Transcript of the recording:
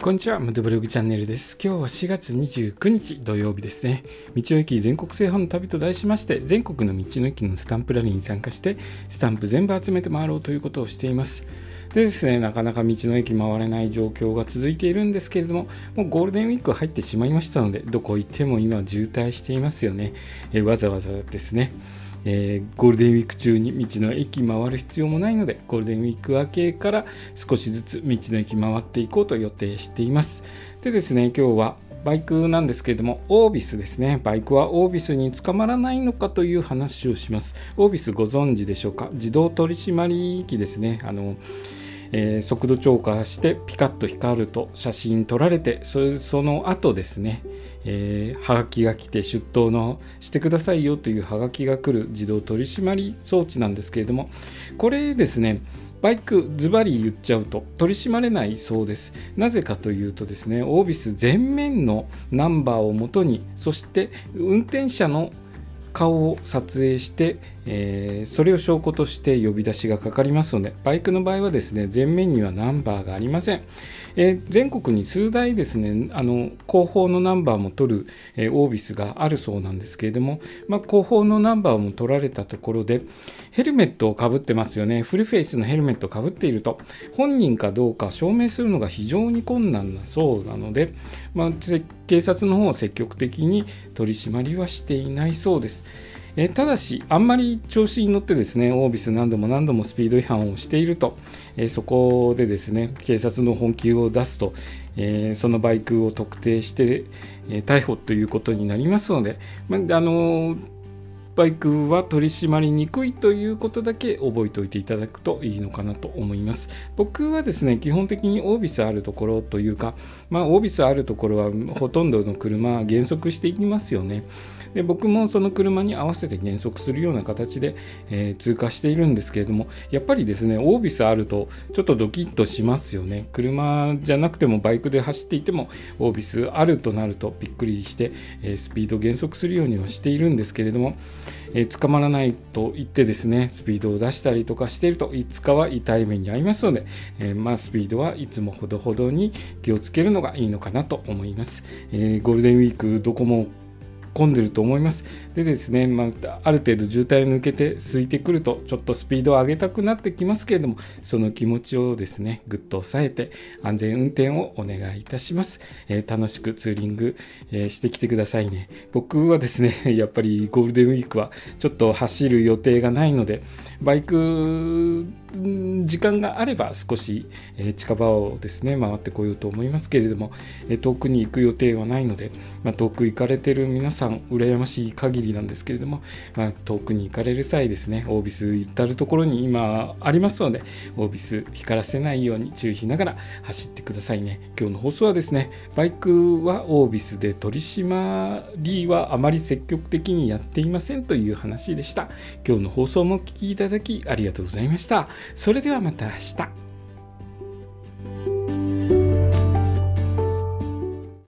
こんにちは、ムドブログチャンネルです。今日は4月29日土曜日ですね。道の駅全国制覇の旅と題しまして、全国の道の駅のスタンプラリーに参加して、スタンプ全部集めて回ろうということをしています。でですね、なかなか道の駅回れない状況が続いているんですけれども、もうゴールデンウィーク入ってしまいましたので、どこ行っても今渋滞していますよね。えわざわざですね。えー、ゴールデンウィーク中に道の駅回る必要もないのでゴールデンウィーク明けから少しずつ道の駅回っていこうと予定していますでですね今日はバイクなんですけれども、オービスですね。バイクはオービスに捕まらないのかという話をします。オービスご存知でしょうか？自動取締機ですね。あのえー、速度超過してピカッと光ると写真撮られてそその後ですね、えー、はがきが来て出頭のしてくださいよというはがきが来る自動取締装置なんですけれどもこれですねバイクズバリ言っちゃうと取り締まれないそうです。なぜかというとですね、オービス前面のナンバーをもとに、そして運転者の顔を撮影して、えー、それを証拠として呼び出しがかかりますのでバイクの場合はですね前面にはナンバーがありません、えー、全国に数台ですねあの後方のナンバーも取る、えー、オービスがあるそうなんですけれども、まあ、後方のナンバーも取られたところでヘルメットをかぶってますよね。フルフェイスのヘルメットをかぶっていると。本人かどうか証明するのが非常に困難なそうなので、まあ、警察の方は積極的に取り締まりはしていないそうです。えただし、あんまり調子に乗ってですね、オービス何度も何度もスピード違反をしていると、えそこでですね、警察の本気を出すと、えそのバイクを特定して、え逮捕ということになりますので、まあのバイクは取り締まりにくいということだけ覚えておいていただくといいのかなと思います。僕はですね、基本的にオービスあるところというか、まあ、オービスあるところはほとんどの車は減速していきますよね。で僕もその車に合わせて減速するような形で、えー、通過しているんですけれどもやっぱりですねオービスあるとちょっとドキッとしますよね車じゃなくてもバイクで走っていてもオービスあるとなるとびっくりして、えー、スピード減速するようにはしているんですけれども、えー、捕まらないと言ってですねスピードを出したりとかしているといつかは痛い目に遭いますので、えまあ、スピードはいつもほどほどに気をつけるのがいいのかなと思います、えゴールデンウィークどこも混んでると思います。でですね、まあ、ある程度渋滞を抜けて空いてくると、ちょっとスピードを上げたくなってきますけれども、その気持ちをですね、ぐっと抑えて、安全運転をお願いいたします。えー、楽しくツーリング、えー、してきてくださいね。僕はですね、やっぱりゴールデンウィークはちょっと走る予定がないので、バイク時間があれば少し、近場をですね回ってこようと思いますけれども、遠くに行く予定はないので、まあ、遠く行かれてる皆さん羨ましい限りなんですけれども、まあ、遠くに行かれる際ですねオービス至る所に今ありますのでオービス光らせないように注意しながら走ってくださいね。今日の放送はですねバイクはオービスで取り締まりはあまり積極的にやっていませんという話でした。今日の放送もお聴きいただきありがとうございました。それではまた明日。